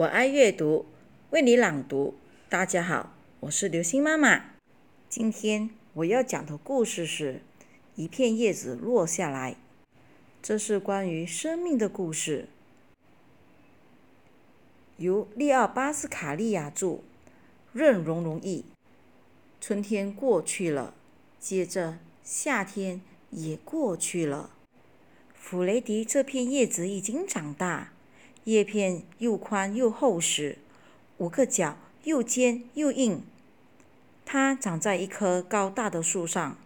我爱阅读，为你朗读。大家好，我是刘星妈妈。今天我要讲的故事是《一片叶子落下来》，这是关于生命的故事，由利奥巴斯卡利亚著，任荣荣译。春天过去了，接着夏天也过去了。弗雷迪这片叶子已经长大。叶片又宽又厚实，五个角又尖又硬。它长在一棵高大的树上，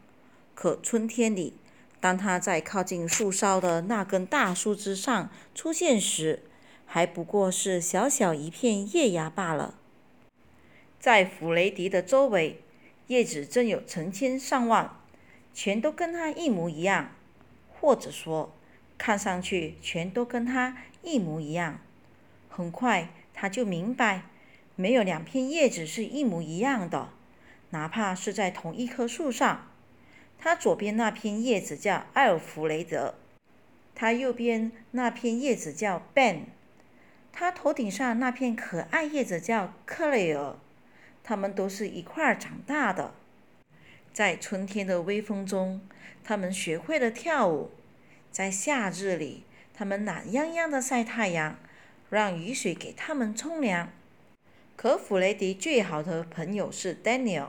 可春天里，当它在靠近树梢的那根大树枝上出现时，还不过是小小一片叶芽罢了。在弗雷迪的周围，叶子真有成千上万，全都跟它一模一样，或者说，看上去全都跟它。一模一样。很快，他就明白，没有两片叶子是一模一样的，哪怕是在同一棵树上。他左边那片叶子叫艾尔弗雷德，他右边那片叶子叫 Ben，他头顶上那片可爱叶子叫克雷尔。他们都是一块儿长大的，在春天的微风中，他们学会了跳舞，在夏日里。他们懒洋洋地晒太阳，让雨水给他们冲凉。可弗雷迪最好的朋友是 Daniel。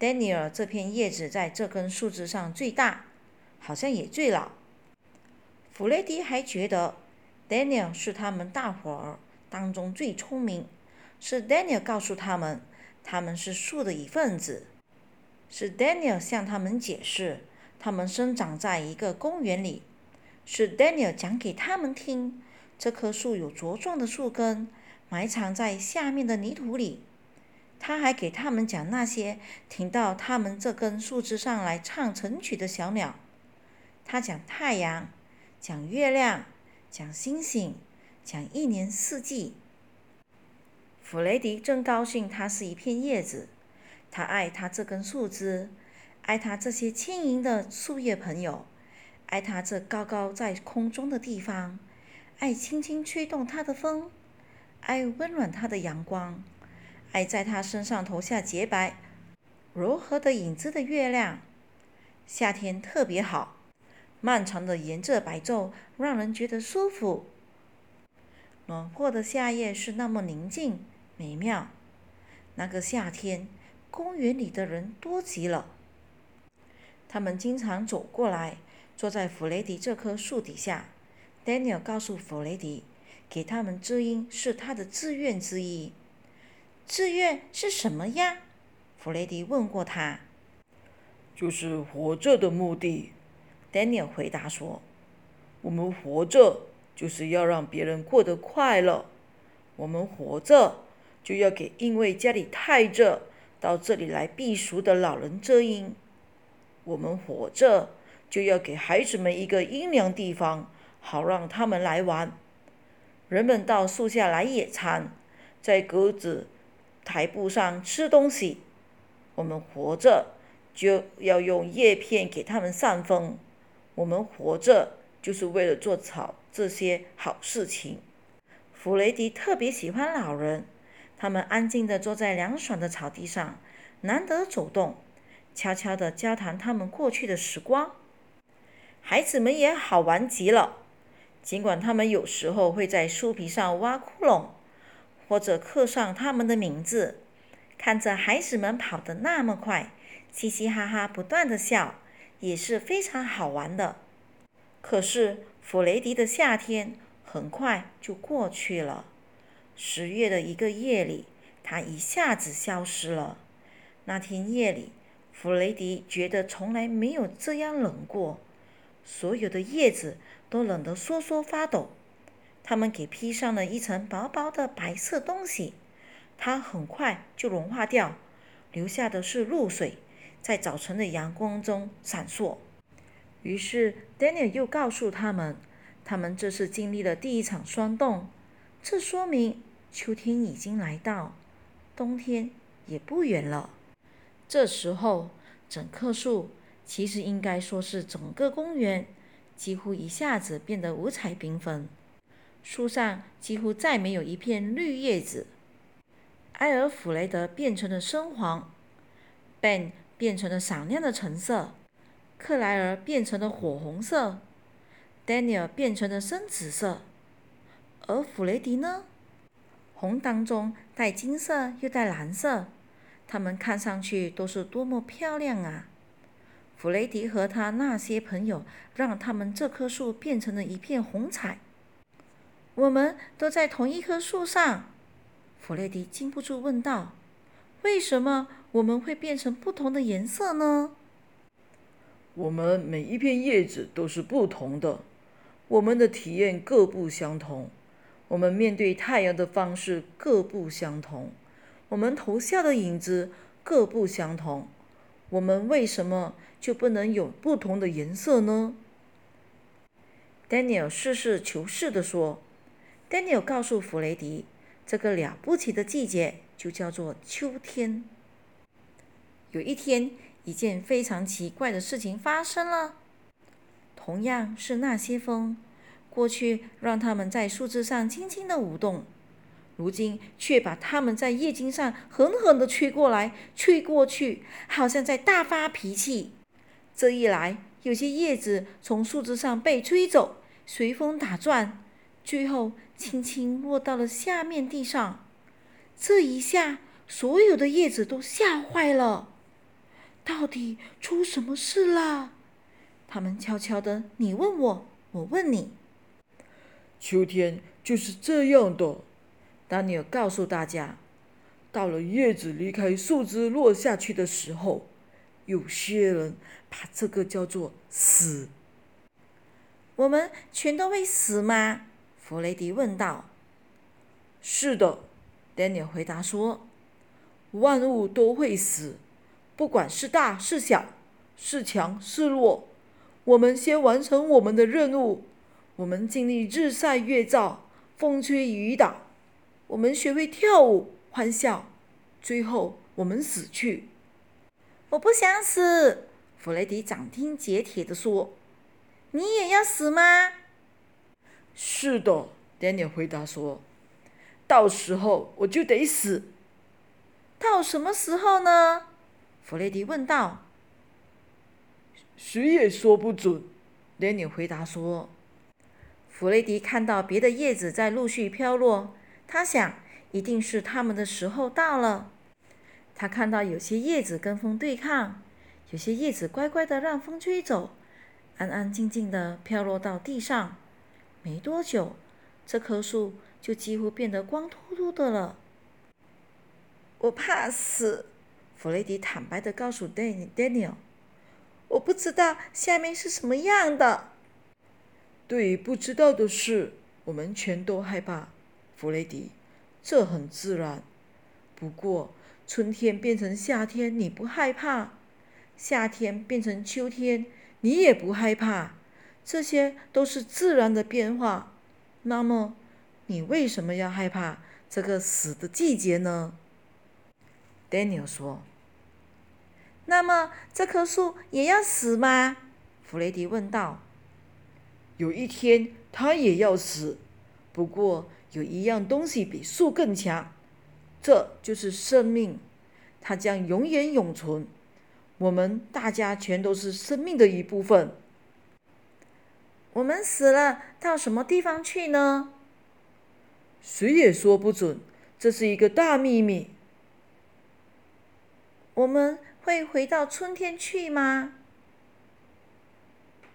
Daniel 这片叶子在这根树枝上最大，好像也最老。弗雷迪还觉得 Daniel 是他们大伙儿当中最聪明。是 Daniel 告诉他们，他们是树的一份子。是 Daniel 向他们解释，他们生长在一个公园里。是 Daniel 讲给他们听，这棵树有茁壮的树根，埋藏在下面的泥土里。他还给他们讲那些停到他们这根树枝上来唱晨曲的小鸟。他讲太阳，讲月亮，讲星星，讲一年四季。弗雷迪真高兴，他是一片叶子。他爱他这根树枝，爱他这些轻盈的树叶朋友。爱它这高高在空中的地方，爱轻轻吹动它的风，爱温暖它的阳光，爱在它身上投下洁白、柔和的影子的月亮。夏天特别好，漫长的炎热白昼让人觉得舒服。暖和的夏夜是那么宁静美妙。那个夏天，公园里的人多极了，他们经常走过来。坐在弗雷迪这棵树底下，Daniel 告诉弗雷迪，给他们遮阴是他的志愿之一。志愿是什么呀？弗雷迪问过他。就是活着的目的，Daniel 回答说。我们活着就是要让别人过得快乐。我们活着就要给因为家里太热到这里来避暑的老人遮阴。我们活着。就要给孩子们一个阴凉地方，好让他们来玩。人们到树下来野餐，在格子台布上吃东西。我们活着就要用叶片给他们扇风。我们活着就是为了做草这些好事情。弗雷迪特别喜欢老人，他们安静地坐在凉爽的草地上，难得走动，悄悄地交谈他们过去的时光。孩子们也好玩极了，尽管他们有时候会在树皮上挖窟窿，或者刻上他们的名字。看着孩子们跑得那么快，嘻嘻哈哈不断的笑，也是非常好玩的。可是弗雷迪的夏天很快就过去了。十月的一个夜里，他一下子消失了。那天夜里，弗雷迪觉得从来没有这样冷过。所有的叶子都冷得瑟瑟发抖，它们给披上了一层薄薄的白色东西，它很快就融化掉，留下的是露水，在早晨的阳光中闪烁。于是，Daniel 又告诉他们，他们这是经历了第一场霜冻，这说明秋天已经来到，冬天也不远了。这时候，整棵树。其实应该说是整个公园几乎一下子变得五彩缤纷。树上几乎再没有一片绿叶子。埃尔弗雷德变成了深黄，Ben 变成了闪亮的橙色，克莱尔变成了火红色，Daniel 变成了深紫色，而弗雷迪呢？红当中带金色又带蓝色，它们看上去都是多么漂亮啊！弗雷迪和他那些朋友让他们这棵树变成了一片红彩。我们都在同一棵树上。弗雷迪禁不住问道：“为什么我们会变成不同的颜色呢？”我们每一片叶子都是不同的，我们的体验各不相同，我们面对太阳的方式各不相同，我们投下的影子各不相同。我们为什么就不能有不同的颜色呢？Daniel 实事求是地说。Daniel 告诉弗雷迪。这个了不起的季节就叫做秋天。有一天，一件非常奇怪的事情发生了。同样是那些风，过去让他们在树枝上轻轻的舞动，如今却把他们在叶茎上狠狠的吹过来、吹过去，好像在大发脾气。这一来，有些叶子从树枝上被吹走，随风打转。最后，轻轻落到了下面地上。这一下，所有的叶子都吓坏了。到底出什么事了？他们悄悄的，你问我，我问你。秋天就是这样的。丹尼尔告诉大家，到了叶子离开树枝落下去的时候，有些人把这个叫做死。我们全都会死吗？弗雷迪问道：“是的。”丹尼尔回答说：“万物都会死，不管是大是小，是强是弱。我们先完成我们的任务。我们经历日晒月照，风吹雨打。我们学会跳舞欢笑，最后我们死去。”我不想死，弗雷迪斩钉截铁地说：“你也要死吗？”是的，丹尼回答说：“到时候我就得死。”到什么时候呢？弗雷迪问道。“谁也说不准。”丹尼回答说。弗雷迪看到别的叶子在陆续飘落，他想，一定是他们的时候到了。他看到有些叶子跟风对抗，有些叶子乖乖的让风吹走，安安静静的飘落到地上。没多久，这棵树就几乎变得光秃秃的了。我怕死，弗雷迪坦白的告诉 Daniel：“ 我不知道下面是什么样的。”对于不知道的事，我们全都害怕，弗雷迪，这很自然。不过，春天变成夏天，你不害怕；夏天变成秋天，你也不害怕。这些都是自然的变化，那么你为什么要害怕这个死的季节呢？Daniel 说。那么这棵树也要死吗？弗雷迪问道。有一天它也要死，不过有一样东西比树更强，这就是生命，它将永远永存。我们大家全都是生命的一部分。我们死了，到什么地方去呢？谁也说不准，这是一个大秘密。我们会回到春天去吗？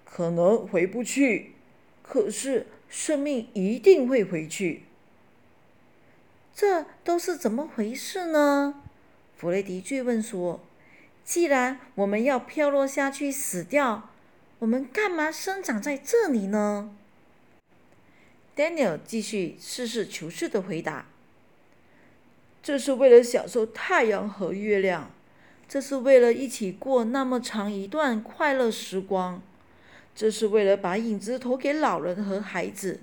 可能回不去，可是生命一定会回去。这都是怎么回事呢？弗雷迪追问说：“既然我们要飘落下去死掉。”我们干嘛生长在这里呢？Daniel 继续实事求是的回答：“这是为了享受太阳和月亮，这是为了一起过那么长一段快乐时光，这是为了把影子投给老人和孩子，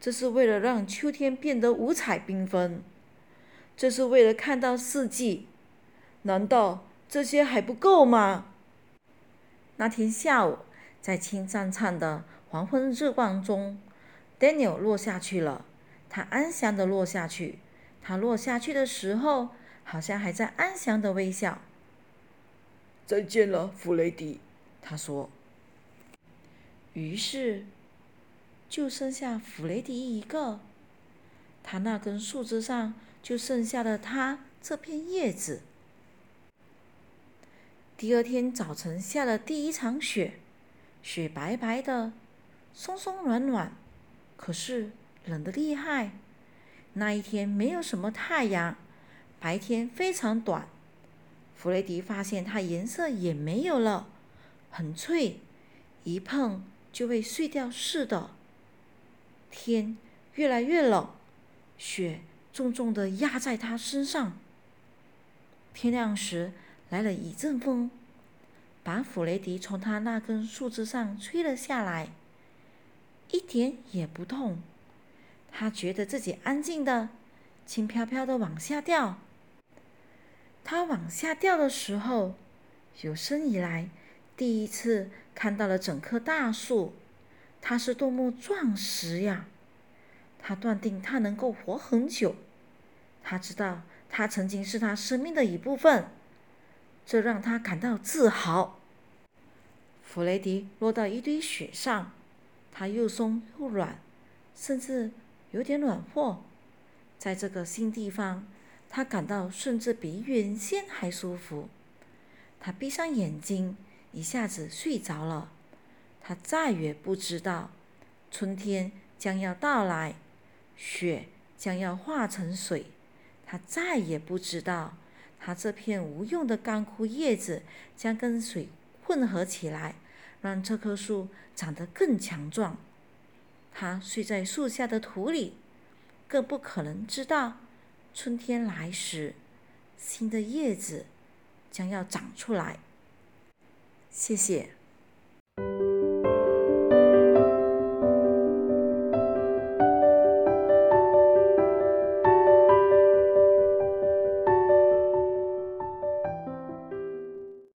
这是为了让秋天变得五彩缤纷，这是为了看到四季。难道这些还不够吗？”那天下午，在青灿灿的黄昏日光中 Daniel 落下去了，他安详的落下去。他落下去的时候，好像还在安详的微笑。再见了，弗雷迪，他说。于是，就剩下弗雷迪一个。他那根树枝上就剩下了他这片叶子。第二天早晨下了第一场雪，雪白白的，松松软软，可是冷得厉害。那一天没有什么太阳，白天非常短。弗雷迪发现它颜色也没有了，很脆，一碰就会碎掉似的。天越来越冷，雪重重的压在他身上。天亮时，来了一阵风，把弗雷迪从他那根树枝上吹了下来，一点也不痛。他觉得自己安静的、轻飘飘的往下掉。他往下掉的时候，有生以来第一次看到了整棵大树，他是多么壮实呀！他断定他能够活很久。他知道他曾经是他生命的一部分，这让他感到自豪。弗雷迪落到一堆雪上，它又松又软，甚至……有点暖和，在这个新地方，他感到甚至比原先还舒服。他闭上眼睛，一下子睡着了。他再也不知道春天将要到来，雪将要化成水。他再也不知道，他这片无用的干枯叶子将跟水混合起来，让这棵树长得更强壮。他睡在树下的土里，更不可能知道春天来时，新的叶子将要长出来。谢谢。